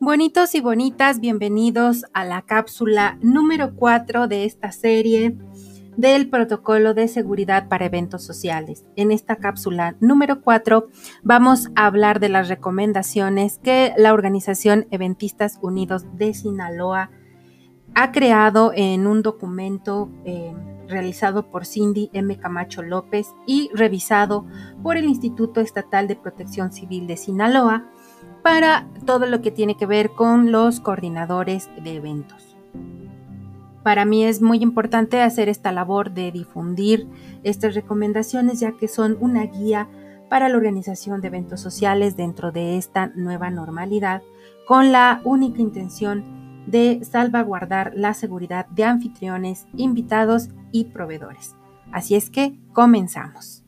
Bonitos y bonitas, bienvenidos a la cápsula número 4 de esta serie del protocolo de seguridad para eventos sociales. En esta cápsula número 4 vamos a hablar de las recomendaciones que la organización Eventistas Unidos de Sinaloa ha creado en un documento eh, realizado por Cindy M. Camacho López y revisado por el Instituto Estatal de Protección Civil de Sinaloa para todo lo que tiene que ver con los coordinadores de eventos. Para mí es muy importante hacer esta labor de difundir estas recomendaciones ya que son una guía para la organización de eventos sociales dentro de esta nueva normalidad con la única intención de salvaguardar la seguridad de anfitriones, invitados y proveedores. Así es que comenzamos.